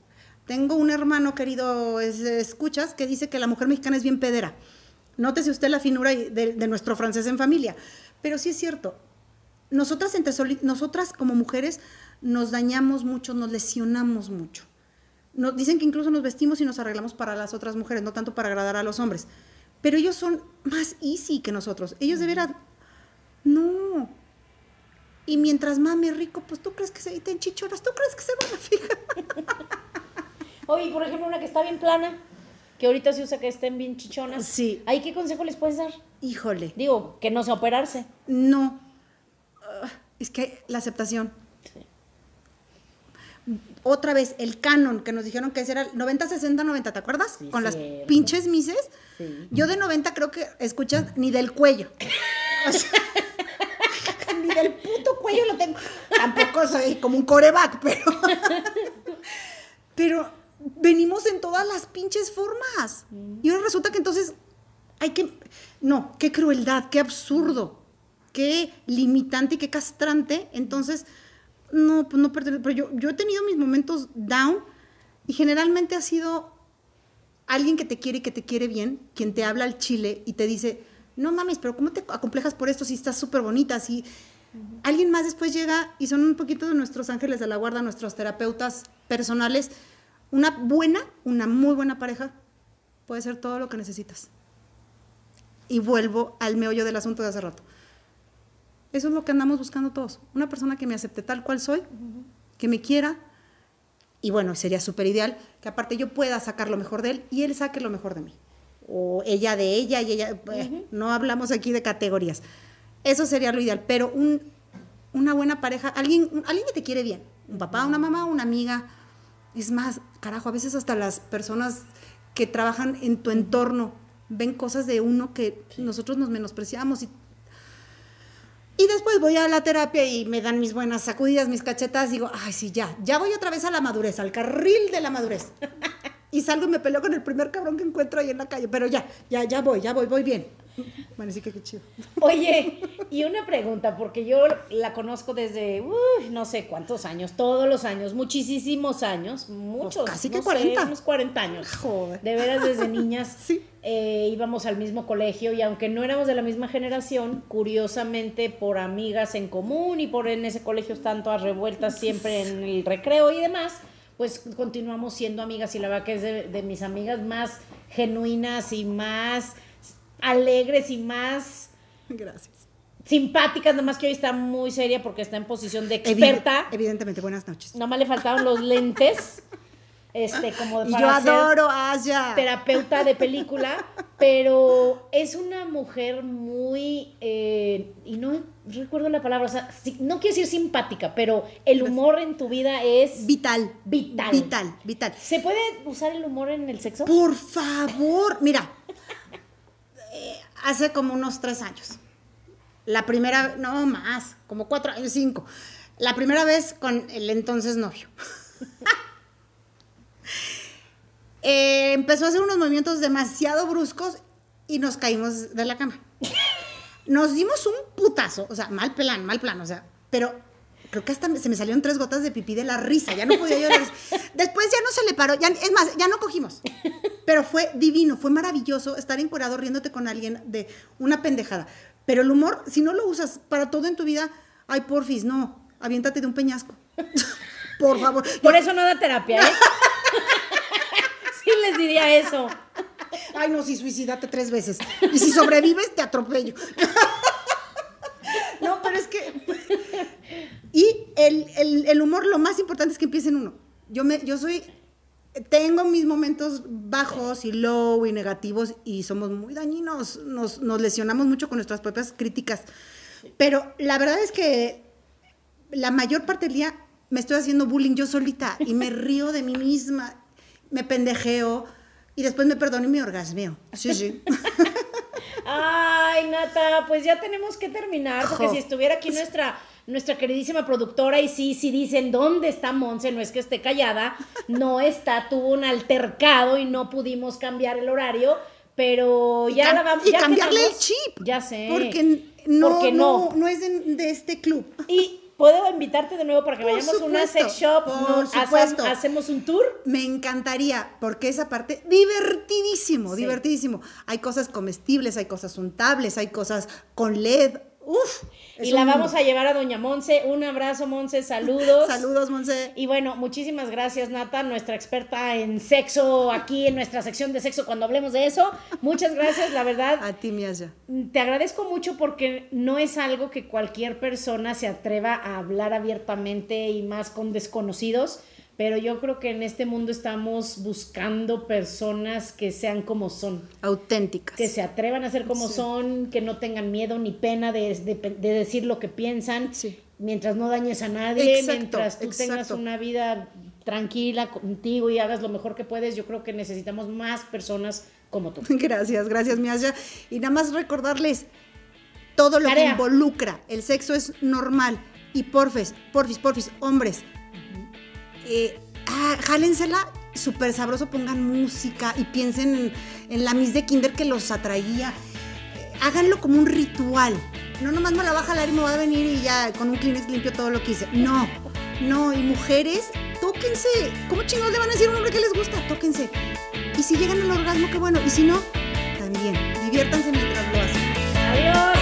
Tengo un hermano querido, es- escuchas, que dice que la mujer mexicana es bien pedera. Nótese usted la finura de, de nuestro francés en familia. Pero sí es cierto. Nosotras, entre nosotras como mujeres nos dañamos mucho, nos lesionamos mucho. Nos dicen que incluso nos vestimos y nos arreglamos para las otras mujeres, no tanto para agradar a los hombres. Pero ellos son más easy que nosotros. Ellos de veras, no. Y mientras mame rico, pues tú crees que se te chichoras, tú crees que se van a fijar. Oye, por ejemplo, una que está bien plana, que ahorita se usa que estén bien chichonas. Sí. ¿Ahí qué consejo les puedes dar? Híjole, Digo, que no sea operarse. no. Ah, es que la aceptación. Otra vez, el canon que nos dijeron que ese era el 90, 60, 90, ¿te acuerdas? Sí, Con las pinches mises. Sí. Yo de 90 creo que escuchas ni del cuello. O sea, ni del puto cuello lo tengo. Tampoco soy como un coreback, pero. Pero venimos en todas las pinches formas. Y ahora resulta que entonces hay que. No, qué crueldad, qué absurdo, qué limitante y qué castrante. Entonces, no, pues no pertenece. Pero yo, yo he tenido mis momentos down y generalmente ha sido alguien que te quiere y que te quiere bien, quien te habla al chile y te dice, no mames, pero ¿cómo te acomplejas por esto si estás súper bonita? Si alguien más después llega y son un poquito de nuestros ángeles de la guarda, nuestros terapeutas personales. Una buena, una muy buena pareja puede ser todo lo que necesitas. Y vuelvo al meollo del asunto de hace rato. Eso es lo que andamos buscando todos. Una persona que me acepte tal cual soy, que me quiera, y bueno, sería súper ideal que aparte yo pueda sacar lo mejor de él y él saque lo mejor de mí. O ella de ella y ella, eh, no hablamos aquí de categorías. Eso sería lo ideal, pero un, una buena pareja, alguien, un- alguien que te quiere bien, un papá, una mamá, una amiga. Es más, carajo, a veces hasta las personas que trabajan en tu entorno ven cosas de uno que nosotros nos menospreciamos y y después voy a la terapia y me dan mis buenas sacudidas, mis cachetas, digo, ay, sí, ya, ya voy otra vez a la madurez, al carril de la madurez. Y salgo y me peleo con el primer cabrón que encuentro ahí en la calle, pero ya, ya, ya voy, ya voy, voy bien. Bueno, sí que qué chido. Oye, y una pregunta, porque yo la conozco desde, uy, no sé cuántos años, todos los años, muchísimos años, muchos. Pues casi que no sé, 40. unos 40 años. Joder. De veras, desde niñas Sí. eh, íbamos al mismo colegio y aunque no éramos de la misma generación, curiosamente por amigas en común y por en ese colegio están todas revueltas siempre en el recreo y demás, pues continuamos siendo amigas y la verdad que es de, de mis amigas más genuinas y más alegres y más Gracias. simpáticas, nada más que hoy está muy seria porque está en posición de experta. evidentemente, buenas noches. Nada más le faltaban los lentes, este, como y yo para ser adoro a Aya. terapeuta de película, pero es una mujer muy, eh, y no recuerdo la palabra, o sea, no quiero decir simpática, pero el humor en tu vida es Vital. vital. Vital, vital. ¿Se puede usar el humor en el sexo? Por favor, mira, eh, hace como unos tres años. La primera, no más, como cuatro años, cinco. La primera vez con el entonces novio. Eh, empezó a hacer unos movimientos demasiado bruscos y nos caímos de la cama. Nos dimos un putazo, o sea, mal plan, mal plan, o sea, pero creo que hasta se me salieron tres gotas de pipí de la risa, ya no podía llorar. Después ya no se le paró, ya, es más, ya no cogimos. Pero fue divino, fue maravilloso estar encuerado riéndote con alguien de una pendejada. Pero el humor, si no lo usas para todo en tu vida, ay, porfis, no, aviéntate de un peñasco. Por favor. Por eso no da terapia, ¿eh? diría eso. Ay, no, sí, suicídate tres veces. Y si sobrevives, te atropello. No, pero es que. Y el, el- el humor, lo más importante es que empiece en uno. Yo, me, yo soy. Tengo mis momentos bajos y low y negativos y somos muy dañinos. Nos, nos lesionamos mucho con nuestras propias críticas. Pero la verdad es que la mayor parte del día me estoy haciendo bullying yo solita y me río de mí misma, me pendejeo y después me perdono y me orgasmeo. Sí, sí. Ay, Nata, pues ya tenemos que terminar, porque Jo. si estuviera aquí nuestra, nuestra queridísima productora, y sí, sí dicen, ¿dónde está Monse? No es que esté callada, no está, tuvo un altercado y no pudimos cambiar el horario, pero ya la vamos y ya cambiarle quedamos- el chip. Ya sé. Porque no, Porque no. no. no, es de, de este club. Y puedo invitarte de nuevo para que Por vayamos a una sex shop, por supuesto. hacemos un tour. Me encantaría, porque esa parte, divertidísimo, Sí. divertidísimo. Hay cosas comestibles, hay cosas untables, hay cosas con LED. Uf. y la vamos mundo. a llevar a Doña Monse. Un abrazo, Monse, saludos. Saludos, Monse. Y bueno, muchísimas gracias, Nata, nuestra experta en sexo, aquí en nuestra sección de sexo, cuando hablemos de eso. Muchas gracias, la verdad. A ti, Miaya. Te agradezco mucho porque no es algo que cualquier persona se atreva a hablar abiertamente y más con desconocidos, pero yo creo que en este mundo estamos buscando personas que sean como son, Auténticas. que se atrevan a ser como Sí. son, que no tengan miedo ni pena de, de- de decir lo que piensan, Sí. mientras no dañes a nadie, Exacto, mientras tú tengas una vida tranquila contigo y hagas lo mejor que puedes, yo creo que necesitamos más personas como tú. Gracias, gracias, Miaya. Y nada más recordarles todo lo que involucra. El sexo es normal. Y porfis, porfis, porfis, hombres. Eh, ah, jálensela súper sabroso, pongan música y piensen en, en la Miss de Kinder que los atraía. Eh, háganlo como un ritual. No nomás me la va a jalar y me va a venir y ya con un Kleenex limpio todo lo que hice. No, no. Y mujeres, tóquense. ¿Cómo chingados le van a decir a un hombre que les gusta? Tóquense. Y si llegan al orgasmo, qué bueno. Y si no, también. Diviértanse mientras lo hacen. Adiós.